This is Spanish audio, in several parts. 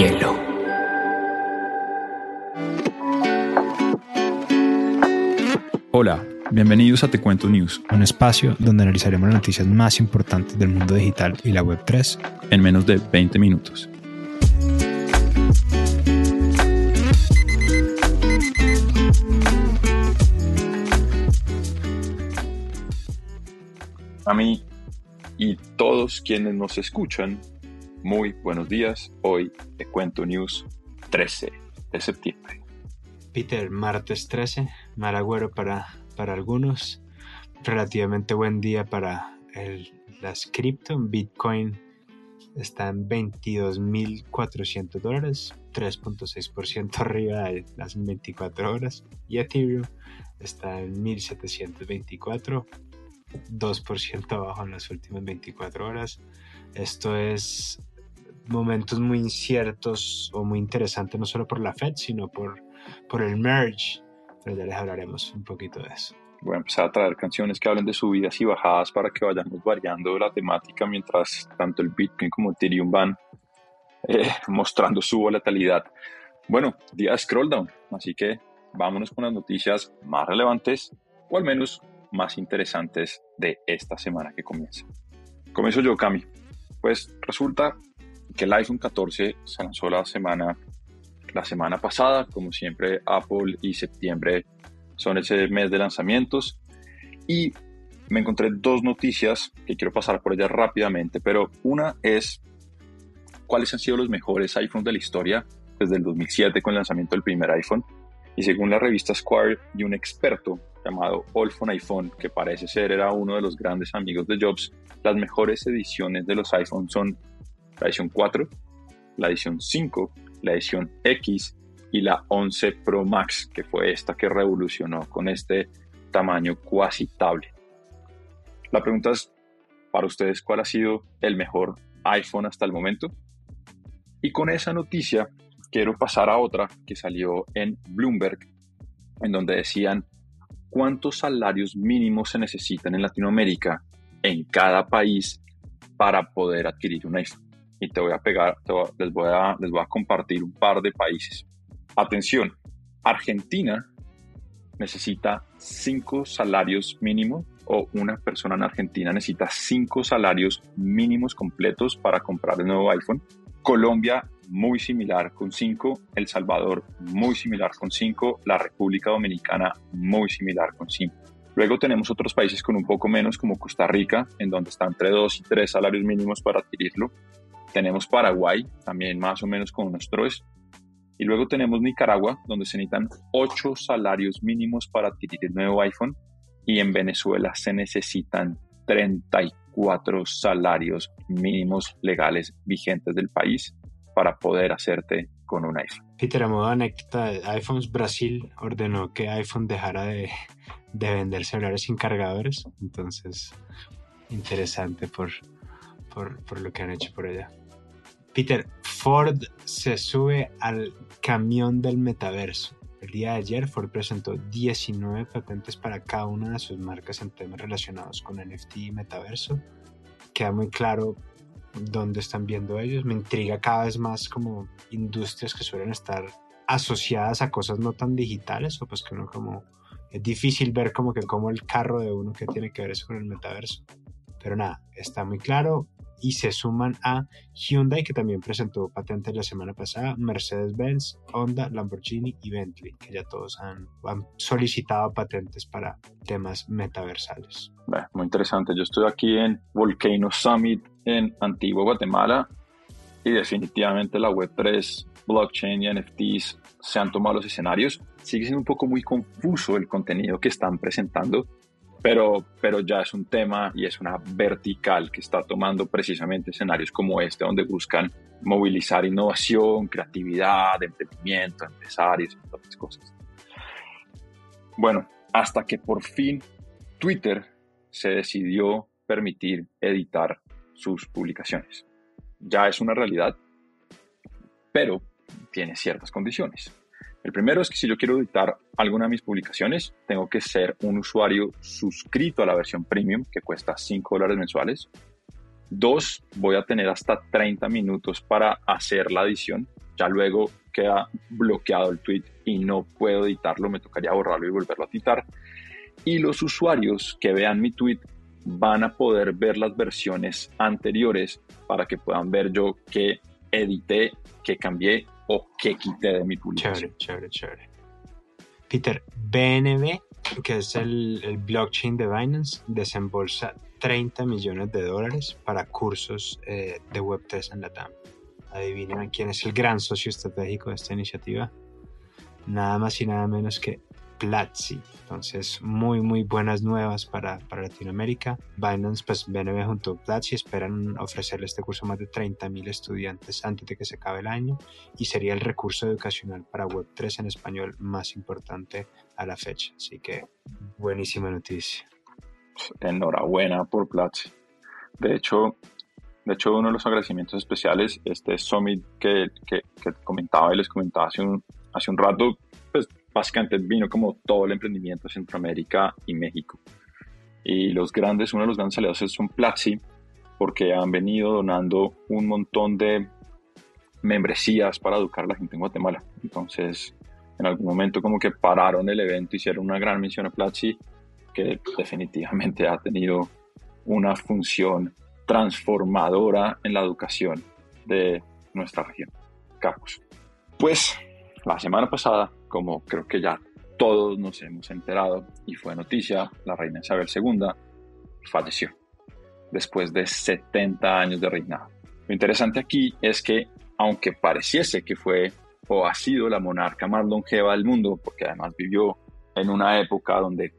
hielo. Hola, bienvenidos a Te Cuento News, un espacio donde analizaremos las noticias más importantes del mundo digital y la Web3 en menos de 20 minutos. A mí y todos quienes nos escuchan, muy buenos días. Hoy te cuento news 13 de septiembre. Peter, martes 13, mal para, para algunos, relativamente buen día para el, las cripto. Bitcoin está en 22.400 dólares, 3.6% arriba de las 24 horas. Y Ethereum está en 1.724, 2% abajo en las últimas 24 horas. Esto es momentos muy inciertos o muy interesantes, no solo por la Fed, sino por, por el merge. Pero ya les hablaremos un poquito de eso. Voy a empezar a traer canciones que hablen de subidas y bajadas para que vayamos variando la temática mientras tanto el Bitcoin como Ethereum van eh, mostrando su volatilidad. Bueno, día de scroll down, así que vámonos con las noticias más relevantes o al menos más interesantes de esta semana que comienza. Comienzo yo, Cami. Pues resulta que el iPhone 14 se lanzó la semana, la semana pasada. Como siempre, Apple y septiembre son ese mes de lanzamientos. Y me encontré dos noticias que quiero pasar por ellas rápidamente, pero una es cuáles han sido los mejores iPhones de la historia desde el 2007 con el lanzamiento del primer iPhone. Y según la revista Square y un experto llamado Olfon iPhone, que parece ser era uno de los grandes amigos de Jobs, las mejores ediciones de los iPhones son la edición 4, la edición 5, la edición X y la 11 Pro Max, que fue esta que revolucionó con este tamaño cuasi tablet. La pregunta es para ustedes, ¿cuál ha sido el mejor iPhone hasta el momento? Y con esa noticia quiero pasar a otra que salió en Bloomberg, en donde decían cuántos salarios mínimos se necesitan en Latinoamérica en cada país para poder adquirir un iPhone. Y te voy a pegar, les, voy a, les voy a compartir un par de países. Atención, Argentina necesita cinco salarios mínimos o una persona en Argentina necesita cinco salarios mínimos completos para comprar el nuevo iPhone. Colombia muy similar con 5, El Salvador muy similar con 5, la República Dominicana muy similar con 5. Luego tenemos otros países con un poco menos como Costa Rica, en donde está entre 2 y 3 salarios mínimos para adquirirlo. Tenemos Paraguay, también más o menos con unos 3. Y luego tenemos Nicaragua, donde se necesitan 8 salarios mínimos para adquirir el nuevo iPhone. Y en Venezuela se necesitan 34 salarios mínimos legales vigentes del país para poder hacerte con un iPhone. Peter, a modo anécdota, iPhones Brasil ordenó que iPhone dejara de, de vender celulares sin cargadores. Entonces, interesante por, por, por, lo que han hecho por allá. Peter, Ford se sube al camión del metaverso. El día de ayer Ford presentó 19 patentes para cada una de sus marcas en temas relacionados con NFT y metaverso. Queda muy claro dónde están viendo ellos. Me intriga cada vez más como industrias que suelen estar asociadas a cosas no tan digitales o pues que no como es difícil ver como que como el carro de uno que tiene que ver eso con el metaverso. Pero nada, está muy claro y se suman a Hyundai que también presentó patentes la semana pasada, Mercedes-Benz, Honda, Lamborghini y Bentley, que ya todos han, han solicitado patentes para temas metaversales. muy interesante. Yo estoy aquí en Volcano Summit en Antigua Guatemala y definitivamente la Web3, blockchain y NFTs se han tomado los escenarios. Sigue siendo un poco muy confuso el contenido que están presentando, pero, pero ya es un tema y es una vertical que está tomando precisamente escenarios como este, donde buscan movilizar innovación, creatividad, emprendimiento, empresarios y otras cosas. Bueno, hasta que por fin Twitter se decidió permitir editar sus publicaciones. Ya es una realidad, pero tiene ciertas condiciones. El primero es que si yo quiero editar alguna de mis publicaciones, tengo que ser un usuario suscrito a la versión premium, que cuesta 5 dólares mensuales. Dos, voy a tener hasta 30 minutos para hacer la edición, ya luego queda bloqueado el tweet y no puedo editarlo, me tocaría borrarlo y volverlo a editar. Y los usuarios que vean mi tweet van a poder ver las versiones anteriores para que puedan ver yo qué edité, qué cambié o qué quité de mi publicación. Chévere, chévere, chévere. Peter, BNB, que es el, el blockchain de Binance, desembolsa 30 millones de dólares para cursos eh, de Web3 en la TAM. Adivinen quién es el gran socio estratégico de esta iniciativa. Nada más y nada menos que Platzi. Entonces, muy, muy buenas nuevas para, para Latinoamérica. Binance, pues BNB junto a Platzi esperan ofrecerle este curso a más de 30.000 estudiantes antes de que se acabe el año y sería el recurso educacional para Web3 en español más importante a la fecha. Así que, buenísima noticia. Enhorabuena por Platzi. De hecho, de hecho, uno de los agradecimientos especiales, este summit que, que, que comentaba y les comentaba hace un, hace un rato, pues básicamente vino como todo el emprendimiento de Centroamérica y México. Y los grandes, uno de los grandes aliados son Platzi, porque han venido donando un montón de membresías para educar a la gente en Guatemala. Entonces, en algún momento como que pararon el evento, hicieron una gran misión a Platzi, que definitivamente ha tenido una función transformadora en la educación de nuestra región, Capos. Pues la semana pasada como creo que ya todos nos hemos enterado y fue noticia, la reina Isabel II falleció después de 70 años de reinado. Lo interesante aquí es que, aunque pareciese que fue o ha sido la monarca más longeva del mundo, porque además vivió en una época donde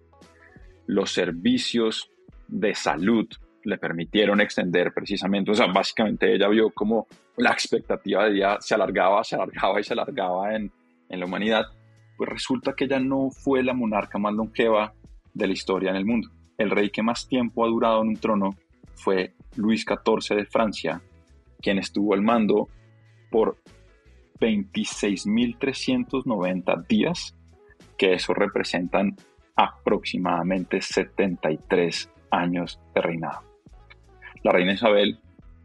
los servicios de salud le permitieron extender precisamente, o sea, básicamente ella vio como la expectativa de vida se alargaba, se alargaba y se alargaba en, en la humanidad pues resulta que ella no fue la monarca más longeva de la historia en el mundo. El rey que más tiempo ha durado en un trono fue Luis XIV de Francia, quien estuvo al mando por 26.390 días, que eso representan aproximadamente 73 años de reinado. La reina Isabel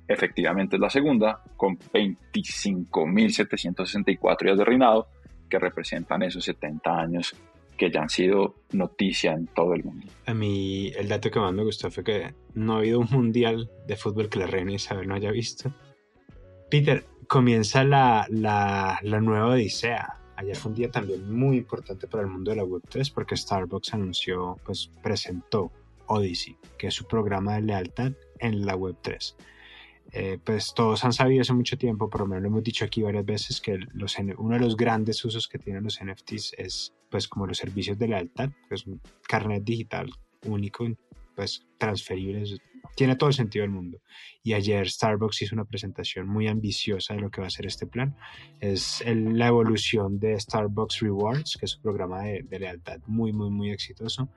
efectivamente es la segunda, con 25.764 días de reinado, que representan esos 70 años que ya han sido noticia en todo el mundo. A mí el dato que más me gustó fue que no ha habido un mundial de fútbol que la reina Isabel no haya visto. Peter, comienza la, la, la nueva Odisea. Ayer fue un día también muy importante para el mundo de la Web3 porque Starbucks anunció, pues presentó Odyssey, que es su programa de lealtad en la Web3. Eh, pues todos han sabido hace mucho tiempo, por lo menos lo hemos dicho aquí varias veces, que los, uno de los grandes usos que tienen los NFTs es pues como los servicios de lealtad, pues un carnet digital único, pues transferible, tiene todo el sentido del mundo. Y ayer Starbucks hizo una presentación muy ambiciosa de lo que va a ser este plan. Es la evolución de Starbucks Rewards, que es un programa de, lealtad muy, muy, muy exitoso.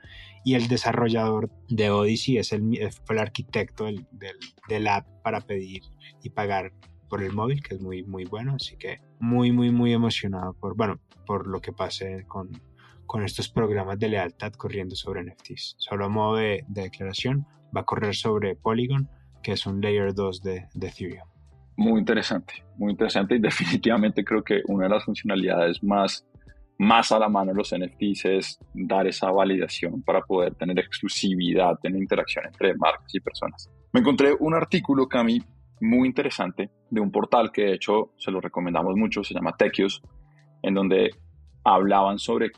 Y el desarrollador de Odyssey es el, fue el arquitecto del, del, del app para pedir y pagar por el móvil, que es muy, muy bueno. Así que muy, muy, muy emocionado por, bueno, por lo que pase con, con estos programas de lealtad corriendo sobre NFTs. Solo a modo de, declaración, va a correr sobre Polygon, que es un layer 2 de, de Ethereum. Muy interesante, muy interesante y definitivamente creo que una de las funcionalidades más, más a la mano de los NFTs es dar esa validación para poder tener exclusividad en la interacción entre marcas y personas. Me encontré un artículo, Cami, muy interesante de un portal que de hecho se lo recomendamos mucho, se llama Techios, en donde hablaban sobre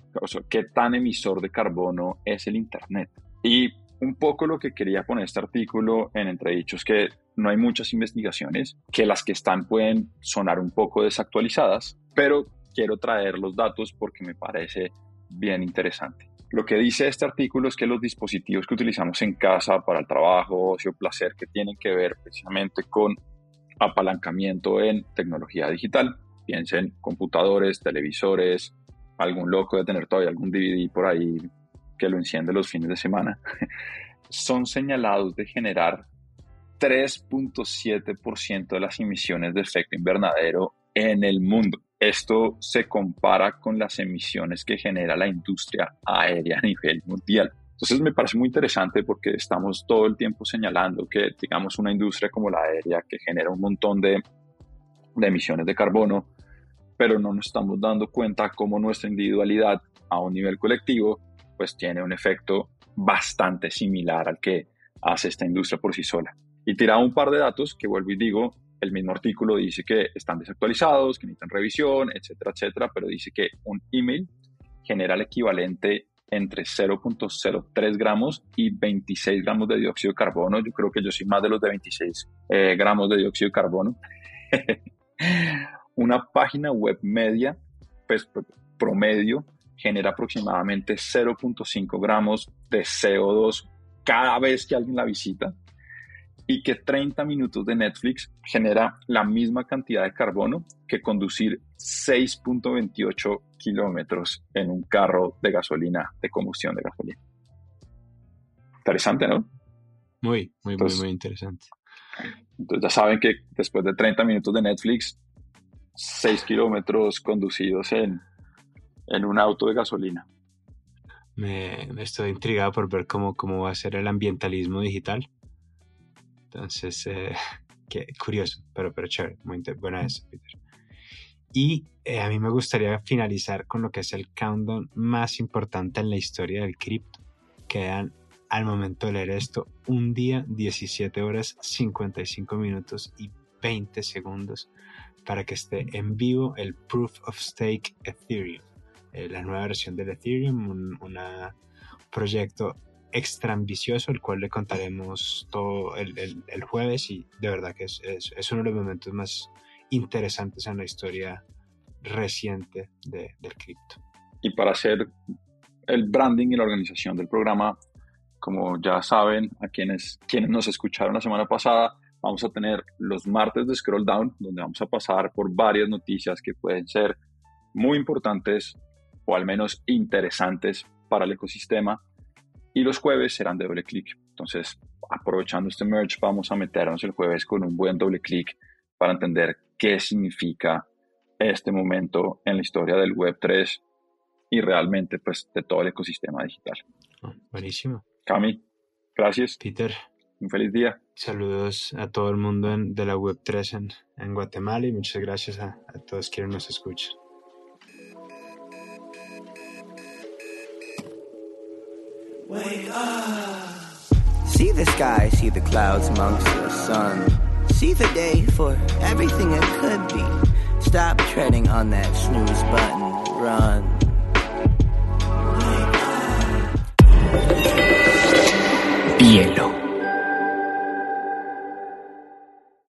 qué tan emisor de carbono es el Internet. Y un poco lo que quería poner este artículo en entredicho es que no hay muchas investigaciones, que las que están pueden sonar un poco desactualizadas, pero quiero traer los datos porque me parece bien interesante. Lo que dice este artículo es que los dispositivos que utilizamos en casa para el trabajo, ocio, placer, que tienen que ver precisamente con apalancamiento en tecnología digital, piensen computadores, televisores, algún loco de tener todavía algún DVD por ahí que lo enciende los fines de semana, son señalados de generar 3.7% de las emisiones de efecto invernadero en el mundo. Esto se compara con las emisiones que genera la industria aérea a nivel mundial. Entonces me parece muy interesante porque estamos todo el tiempo señalando que, digamos, una industria como la aérea que genera un montón de, de emisiones de carbono, pero no nos estamos dando cuenta cómo nuestra individualidad a un nivel colectivo pues tiene un efecto bastante similar al que hace esta industria por sí sola. Y tiraba un par de datos que vuelvo y digo, el mismo artículo dice que están desactualizados, que necesitan revisión, etcétera, etcétera, pero dice que un email genera el equivalente entre 0.03 gramos y 26 gramos de dióxido de carbono. Yo creo que yo soy más de los de 26 eh, gramos de dióxido de carbono. Una página web media, pues, promedio, genera aproximadamente 0.5 gramos de CO2 cada vez que alguien la visita y que 30 minutos de Netflix genera la misma cantidad de carbono que conducir 6.28 kilómetros en un carro de gasolina, de combustión de gasolina. Interesante, ¿no? Muy, muy, muy, muy interesante. Entonces ya saben que después de 30 minutos de Netflix, 6 kilómetros conducidos en, en un auto de gasolina. Me, estoy intrigado por ver cómo, cómo va a ser el ambientalismo digital. Entonces, eh, qué curioso, pero, pero chévere, muy buena eso, Peter. Y eh, a mí me gustaría finalizar con lo que es el countdown más importante en la historia del cripto. Quedan al momento de leer esto un día, 17 horas, 55 minutos y 20 segundos para que esté en vivo el Proof of Stake Ethereum, eh, la nueva versión del Ethereum, un proyecto extra ambicioso, el cual le contaremos todo el, el, jueves y de verdad que es, es, uno de los momentos más interesantes en la historia reciente de, del cripto. Y para hacer el branding y la organización del programa, como ya saben, a quienes, quienes nos escucharon la semana pasada, vamos a tener los martes de Scroll Down, donde vamos a pasar por varias noticias que pueden ser muy importantes o al menos interesantes para el ecosistema y los jueves serán de doble clic. Entonces, aprovechando este merge, vamos a meternos el jueves con un buen doble clic para entender qué significa este momento en la historia del Web3 y realmente pues de todo el ecosistema digital. Ah, buenísimo. Cami, gracias. Peter. Un feliz día. Saludos a todo el mundo de la Web3 en, en, Guatemala y muchas gracias a, a todos quienes nos escuchan. Wake up. See the sky, see the clouds amongst the sun. See the day for everything it could be. Stop treading on that snooze button. Run.